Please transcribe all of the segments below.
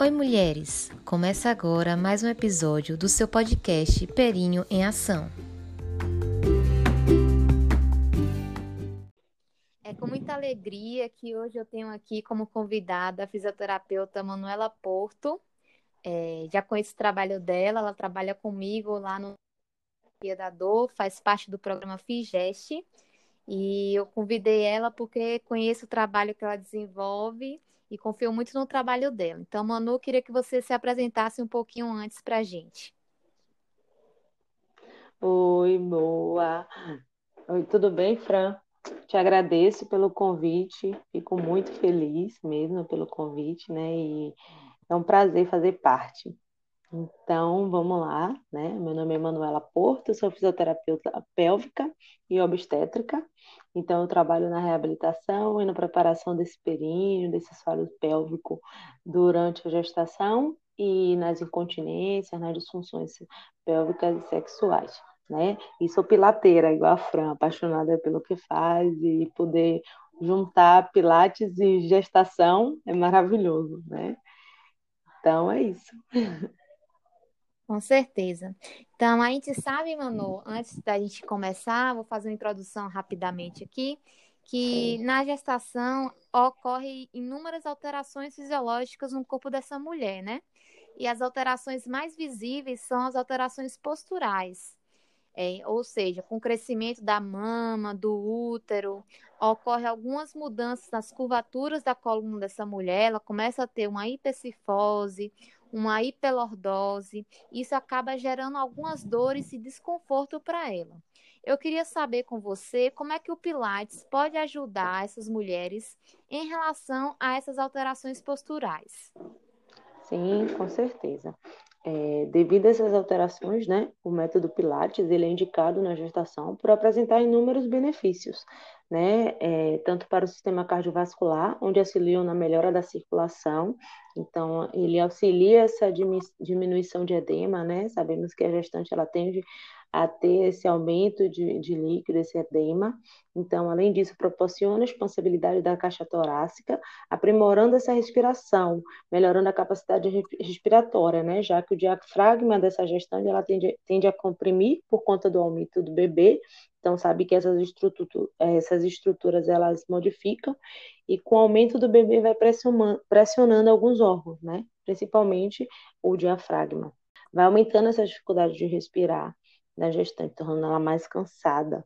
Oi, mulheres! Começa agora mais um episódio do seu podcast Perinho em Ação. É com muita alegria que hoje eu tenho aqui como convidada a fisioterapeuta Manuela Porto. É, já conheço o trabalho dela, ela trabalha comigo lá no Dia da Dor, faz parte do programa Figeste. E eu convidei ela porque conheço o trabalho que ela desenvolve e confio muito no trabalho dela. Então, Manu, queria que você se apresentasse um pouquinho antes para a gente. Oi, boa. Oi, tudo bem, Fran? Te agradeço pelo convite, fico muito feliz mesmo pelo convite, né? E é um prazer fazer parte. Então, vamos lá, né? Meu nome é Manuela Porto, sou fisioterapeuta pélvica e obstétrica. Então, eu trabalho na reabilitação e na preparação desse períneo, desse assoalho pélvico durante a gestação e nas incontinências, nas disfunções pélvicas e sexuais, né? E sou pilateira, igual a Fran, apaixonada pelo que faz e poder juntar pilates e gestação é maravilhoso, né? Então, é isso. Com certeza. Então, a gente sabe, Manu, antes da gente começar, vou fazer uma introdução rapidamente aqui, que na gestação ocorre inúmeras alterações fisiológicas no corpo dessa mulher, né? E as alterações mais visíveis são as alterações posturais. É, ou seja, com o crescimento da mama, do útero, ocorre algumas mudanças nas curvaturas da coluna dessa mulher, ela começa a ter uma hipercifose, uma hiperlordose, isso acaba gerando algumas dores e desconforto para ela. Eu queria saber com você como é que o Pilates pode ajudar essas mulheres em relação a essas alterações posturais. Sim, com certeza. É, devido a essas alterações, né, o método Pilates ele é indicado na gestação por apresentar inúmeros benefícios, né, é, tanto para o sistema cardiovascular, onde auxiliam na melhora da circulação, então ele auxilia essa diminuição de edema, né, sabemos que a gestante ela tende a ter esse aumento de, de líquido, esse edema. Então, além disso, proporciona a expansibilidade da caixa torácica, aprimorando essa respiração, melhorando a capacidade respiratória, né? Já que o diafragma dessa gestante ela tende, tende a comprimir por conta do aumento do bebê. Então, sabe que essas, estruturas, essas estruturas elas modificam e com o aumento do bebê vai pressionando alguns órgãos, né? Principalmente o diafragma. Vai aumentando essa dificuldade de respirar da gestante, tornando ela mais cansada.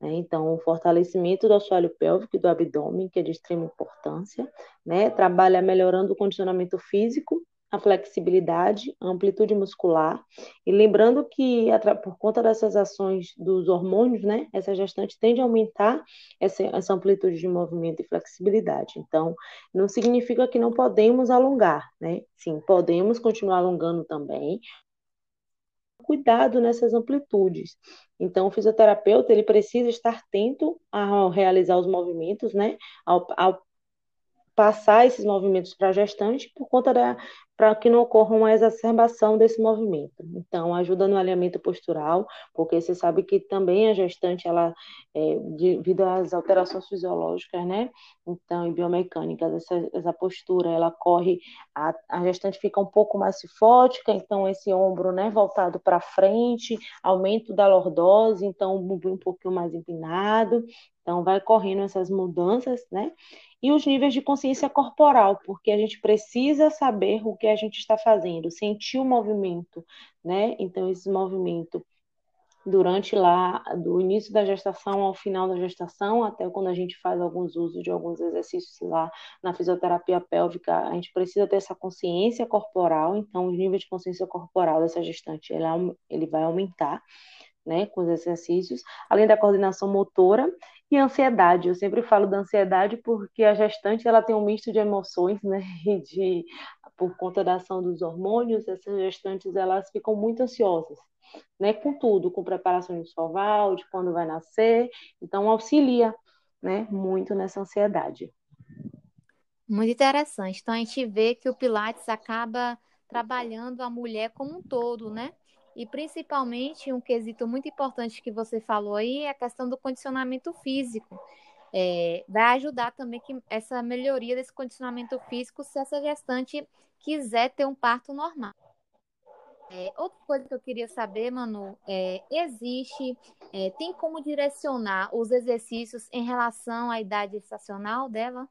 Né? Então, o fortalecimento do assoalho pélvico e do abdômen, que é de extrema importância, né? trabalha melhorando o condicionamento físico, a flexibilidade, a amplitude muscular. E lembrando que, por conta dessas ações dos hormônios, né, essa gestante tende a aumentar essa, essa amplitude de movimento e flexibilidade. Então, não significa que não podemos alongar, né? Sim, podemos continuar alongando também, cuidado nessas amplitudes. Então, o fisioterapeuta ele precisa estar atento ao realizar os movimentos, né? Ao, ao passar esses movimentos para a gestante por conta da para que não ocorra uma exacerbação desse movimento. Então, ajuda no alinhamento postural, porque você sabe que também a gestante, ela, é, devido às alterações fisiológicas, né, então, e biomecânicas, essa, essa postura, ela corre, a, a gestante fica um pouco mais cifótica, então esse ombro, né, voltado para frente, aumento da lordose, então, um pouquinho mais empinado, então, vai correndo essas mudanças, né, e os níveis de consciência corporal, porque a gente precisa saber o que a gente está fazendo, sentir o movimento, né? Então, esse movimento durante lá, do início da gestação ao final da gestação, até quando a gente faz alguns usos de alguns exercícios lá na fisioterapia pélvica, a gente precisa ter essa consciência corporal, então o nível de consciência corporal dessa gestante, ele, ele vai aumentar, né, com os exercícios, além da coordenação motora e ansiedade. Eu sempre falo da ansiedade porque a gestante ela tem um misto de emoções, né, de por conta da ação dos hormônios, essas gestantes elas ficam muito ansiosas, né, com tudo, com preparação de soval, de quando vai nascer, então auxilia, né, muito nessa ansiedade. Muito interessante. Então a gente vê que o Pilates acaba trabalhando a mulher como um todo, né? E principalmente um quesito muito importante que você falou aí é a questão do condicionamento físico. É, vai ajudar também que essa melhoria desse condicionamento físico se essa gestante quiser ter um parto normal. É, outra coisa que eu queria saber, Manu, é, existe, é, tem como direcionar os exercícios em relação à idade estacional dela?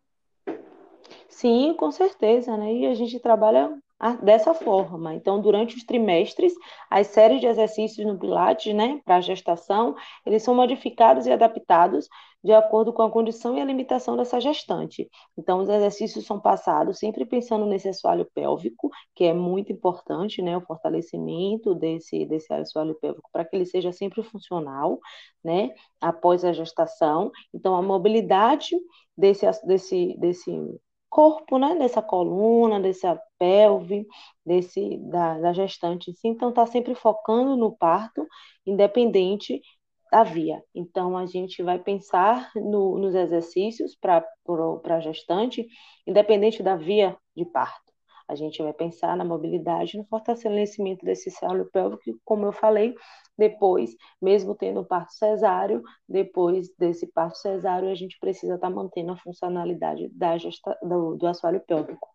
Sim, com certeza, né? E a gente trabalha dessa forma. Então, durante os trimestres, as séries de exercícios no Pilates, né, para a gestação, eles são modificados e adaptados de acordo com a condição e a limitação dessa gestante. Então, os exercícios são passados sempre pensando nesse assoalho pélvico, que é muito importante, né, o fortalecimento desse, desse assoalho pélvico para que ele seja sempre funcional, né, após a gestação. Então, a mobilidade desse, desse, desse corpo, né, dessa coluna, dessa pelve, desse da, da gestante. Então, está sempre focando no parto, independente da via. Então, a gente vai pensar no, nos exercícios para a gestante, independente da via de parto. A gente vai pensar na mobilidade, no fortalecimento desse cérebro pélvico, como eu falei, depois, mesmo tendo parto cesáreo, depois desse parto cesáreo, a gente precisa estar tá mantendo a funcionalidade da gesta, do, do assoalho pélvico.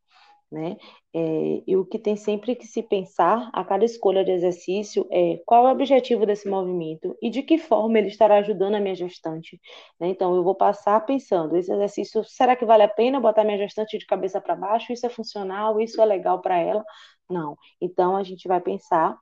Né? É, e o que tem sempre que se pensar a cada escolha de exercício é qual é o objetivo desse movimento e de que forma ele estará ajudando a minha gestante. Né? Então, eu vou passar pensando: esse exercício, será que vale a pena botar minha gestante de cabeça para baixo? Isso é funcional? Isso é legal para ela? Não. Então, a gente vai pensar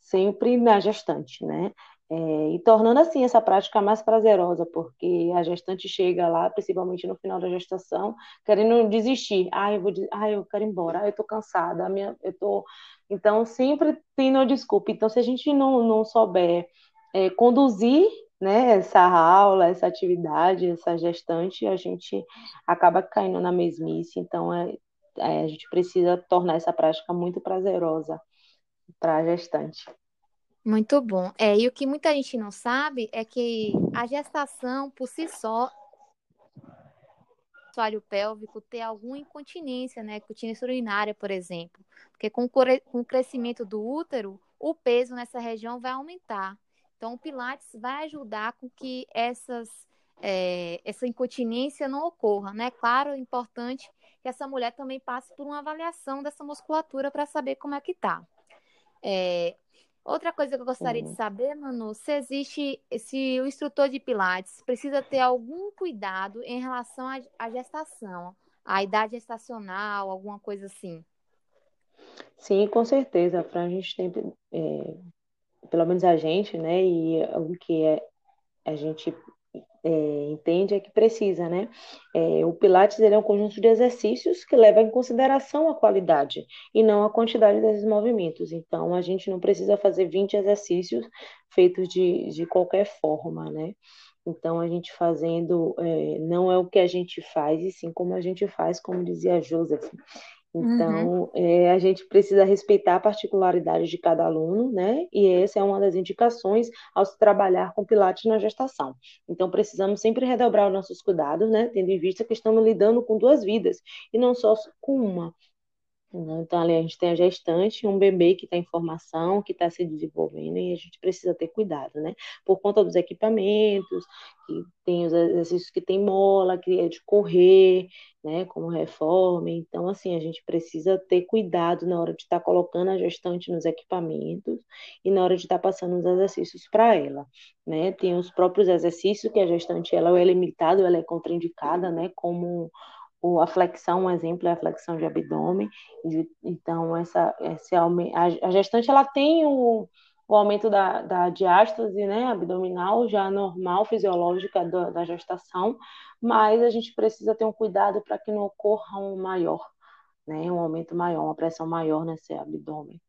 sempre na gestante, né? É, e tornando assim essa prática mais prazerosa, porque a gestante chega lá, principalmente no final da gestação, querendo desistir. Ah, eu vou, ah, eu quero ir embora. Ah, eu tô cansada. Minha, eu tô. Então sempre tem no desculpa. Então se a gente não, não souber é, conduzir, né, essa aula, essa atividade, essa gestante, a gente acaba caindo na mesmice. Então é, é a gente precisa tornar essa prática muito prazerosa para a gestante. Muito bom. É, e o que muita gente não sabe é que a gestação, por si só, assoalho pélvico ter alguma incontinência, né? Continência urinária, por exemplo. Porque com, com o crescimento do útero, o peso nessa região vai aumentar. Então, o Pilates vai ajudar com que essas, é, essa incontinência não ocorra, né? Claro, é importante que essa mulher também passe por uma avaliação dessa musculatura para saber como é que tá. É, outra coisa que eu gostaria uhum. de saber, Manu, se existe, se o instrutor de Pilates precisa ter algum cuidado em relação à gestação, à idade gestacional, alguma coisa assim. Sim, com certeza. Para a gente tem, é, pelo menos a gente, né, e o que é, a gente é, entende é que precisa, né? É, o Pilates ele é um conjunto de exercícios que leva em consideração a qualidade e não a quantidade desses movimentos. Então, a gente não precisa fazer 20 exercícios feitos de, de qualquer forma, né? Então, a gente fazendo, é, não é o que a gente faz, e sim como a gente faz, como dizia Joseph. Então, uhum. é, a gente precisa respeitar a particularidade de cada aluno, né? E essa é uma das indicações ao se trabalhar com Pilates na gestação. Então, precisamos sempre redobrar os nossos cuidados, né? Tendo em vista que estamos lidando com duas vidas e não só com uma. Né? Então, ali a gente tem a gestante, um bebê que está em formação, que está se desenvolvendo, e a gente precisa ter cuidado, né? Por conta dos equipamentos, que tem os exercícios que tem mola, que é de correr, né? Como reforma. Então, assim, a gente precisa ter cuidado na hora de estar tá colocando a gestante nos equipamentos e na hora de estar tá passando os exercícios para ela, né? Tem os próprios exercícios que a gestante, ela, é limitada, ela é contraindicada, né? Como a flexão, um exemplo é a flexão de abdômen. Então, essa, esse, a gestante ela tem o, o aumento da, da diástase né, abdominal, já normal, fisiológica da, da gestação, mas a gente precisa ter um cuidado para que não ocorra um maior, né, um aumento maior, uma pressão maior nesse abdômen.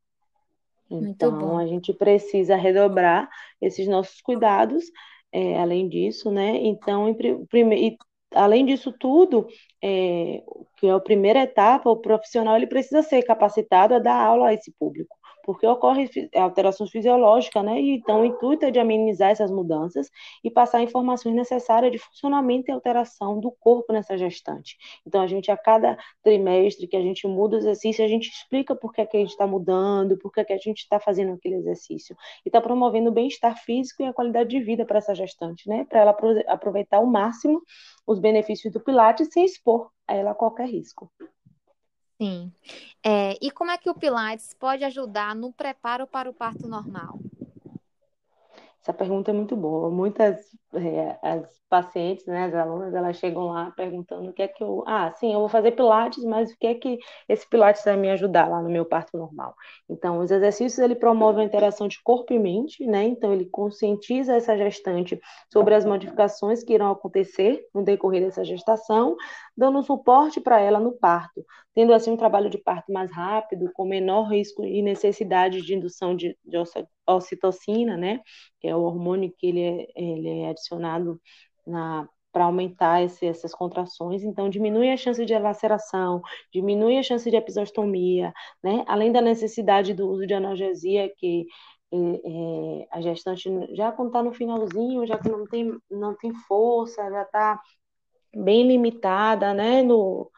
Então, a gente precisa redobrar esses nossos cuidados, é, além disso, né? Então, em, prime, além disso tudo, é, que é a primeira etapa, o profissional ele precisa ser capacitado a dar aula a esse público porque ocorre alterações fisiológicas, né? Então o intuito é de amenizar essas mudanças e passar informações necessárias de funcionamento e alteração do corpo nessa gestante. Então a gente a cada trimestre que a gente muda o exercício, a gente explica por que, é que a gente está mudando, por que, é que a gente está fazendo aquele exercício e está promovendo o bem-estar físico e a qualidade de vida para essa gestante, né? Para ela aproveitar ao máximo os benefícios do Pilates sem expor a ela a qualquer risco. Sim. É, e como é que o Pilates pode ajudar no preparo para o parto normal? Essa pergunta é muito boa. Muitas é, as pacientes, né, as alunas, elas chegam lá perguntando o que é que eu. Ah, sim, eu vou fazer Pilates, mas o que é que esse Pilates vai me ajudar lá no meu parto normal? Então, os exercícios ele promove a interação de corpo e mente, né? Então, ele conscientiza essa gestante sobre as modificações que irão acontecer no decorrer dessa gestação, dando suporte para ela no parto, tendo assim um trabalho de parto mais rápido, com menor risco e necessidade de indução de, de ocitocina, né? Que é o hormônio que ele é, ele é adicionado para aumentar esse, essas contrações, então diminui a chance de laceração, diminui a chance de episostomia, né? Além da necessidade do uso de analgesia que é, é, a gestante já quando está no finalzinho, já que não tem, não tem força, já está bem limitada, né, no,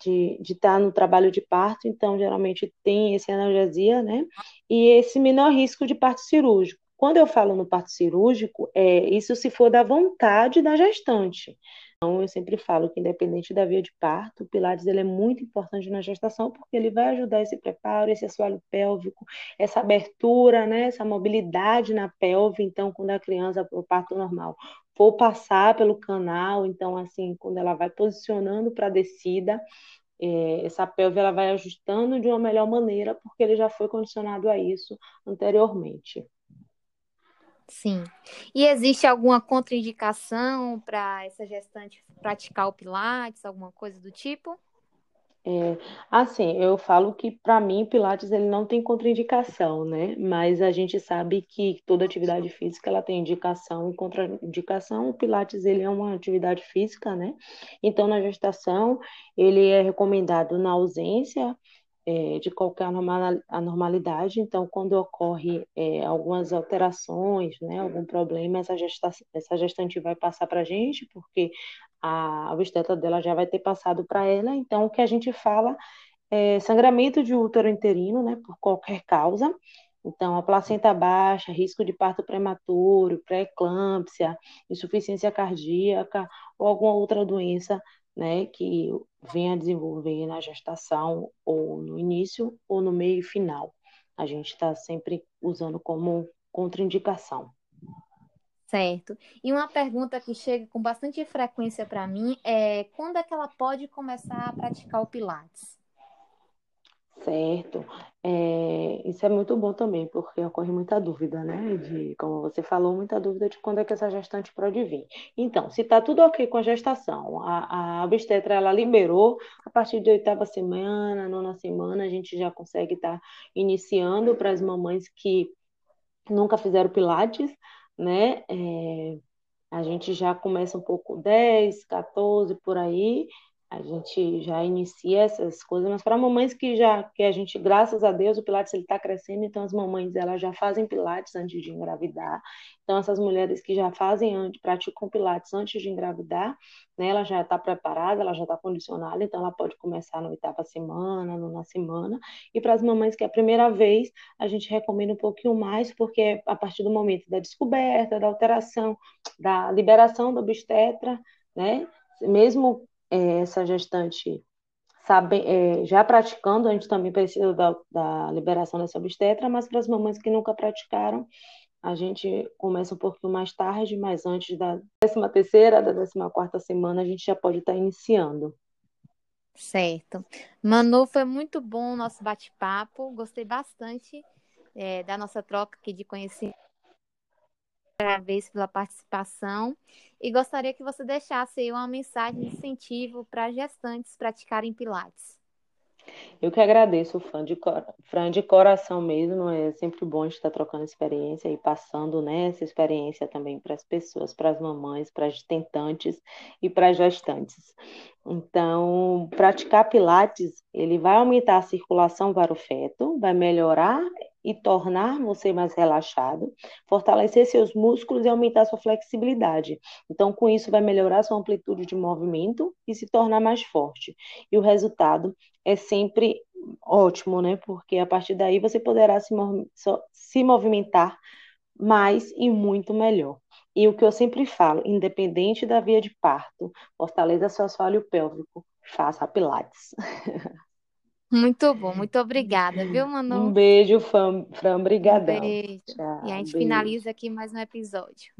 de estar tá no trabalho de parto, então geralmente tem esse analgesia, né, e esse menor risco de parto cirúrgico. Quando eu falo no parto cirúrgico, é isso se for da vontade da gestante. Então, eu sempre falo que, independente da via de parto, o Pilates ele é muito importante na gestação, porque ele vai ajudar esse preparo, esse assoalho pélvico, essa abertura, né, essa mobilidade na pelve. Então, quando a criança, o parto normal, for passar pelo canal, então, assim, quando ela vai posicionando para a descida, é, essa pelve ela vai ajustando de uma melhor maneira, porque ele já foi condicionado a isso anteriormente. Sim. E existe alguma contraindicação para essa gestante praticar o Pilates, alguma coisa do tipo? É, assim, eu falo que para mim Pilates ele não tem contraindicação, né? Mas a gente sabe que toda atividade física ela tem indicação e contraindicação. O Pilates ele é uma atividade física, né? Então na gestação ele é recomendado na ausência é, de qualquer anormalidade. Então, quando ocorre é, algumas alterações, né, algum problema, essa, gesta essa gestante vai passar para a gente, porque a obstetra dela já vai ter passado para ela. Então, o que a gente fala é sangramento de útero interino, né, por qualquer causa. Então, a placenta baixa, risco de parto prematuro, pré-eclâmpsia, insuficiência cardíaca ou alguma outra doença né, que venha a desenvolver na gestação ou no início ou no meio e final. A gente está sempre usando como contraindicação. Certo. E uma pergunta que chega com bastante frequência para mim é quando é que ela pode começar a praticar o Pilates? Certo. É, isso é muito bom também, porque ocorre muita dúvida, né? De, como você falou, muita dúvida de quando é que essa gestante pode vir. Então, se está tudo ok com a gestação, a, a obstetra ela liberou, a partir de oitava semana, nona semana, a gente já consegue estar tá iniciando para as mamães que nunca fizeram pilates, né? É, a gente já começa um pouco 10, 14 por aí, a gente já inicia essas coisas, mas para mamães que já que a gente, graças a Deus, o Pilates ele está crescendo, então as mamães elas já fazem Pilates antes de engravidar. Então essas mulheres que já fazem praticam Pilates antes de engravidar, né, ela já está preparada, ela já está condicionada, então ela pode começar na oitava semana, nona semana. E para as mamães que é a primeira vez, a gente recomenda um pouquinho mais, porque é a partir do momento da descoberta, da alteração, da liberação do obstetra, né, mesmo é, essa gestante sabe, é, já praticando, a gente também precisa da, da liberação dessa obstetra, mas para as mamães que nunca praticaram, a gente começa um pouquinho mais tarde, mas antes da 13 terceira, da 14 quarta semana, a gente já pode estar iniciando. Certo. Manu, foi muito bom o nosso bate-papo, gostei bastante é, da nossa troca aqui de conhecimento vez pela participação e gostaria que você deixasse uma mensagem de incentivo para gestantes praticarem Pilates. Eu que agradeço, fã de, de coração mesmo. É sempre bom estar trocando experiência e passando né, essa experiência também para as pessoas, para as mamães, para as tentantes e para as gestantes. Então, praticar Pilates, ele vai aumentar a circulação para o feto, vai melhorar e tornar você mais relaxado, fortalecer seus músculos e aumentar sua flexibilidade. Então, com isso, vai melhorar sua amplitude de movimento e se tornar mais forte. E o resultado é sempre ótimo, né? Porque a partir daí você poderá se, mov se movimentar mais e muito melhor. E o que eu sempre falo, independente da via de parto, fortaleça seu assoalho pélvico, faça pilates. Muito bom, muito obrigada, viu, Um Manu? beijo, Fran. Fran, Um brigadão. beijo. E a Tchau, gente beijo. finaliza aqui mais um episódio.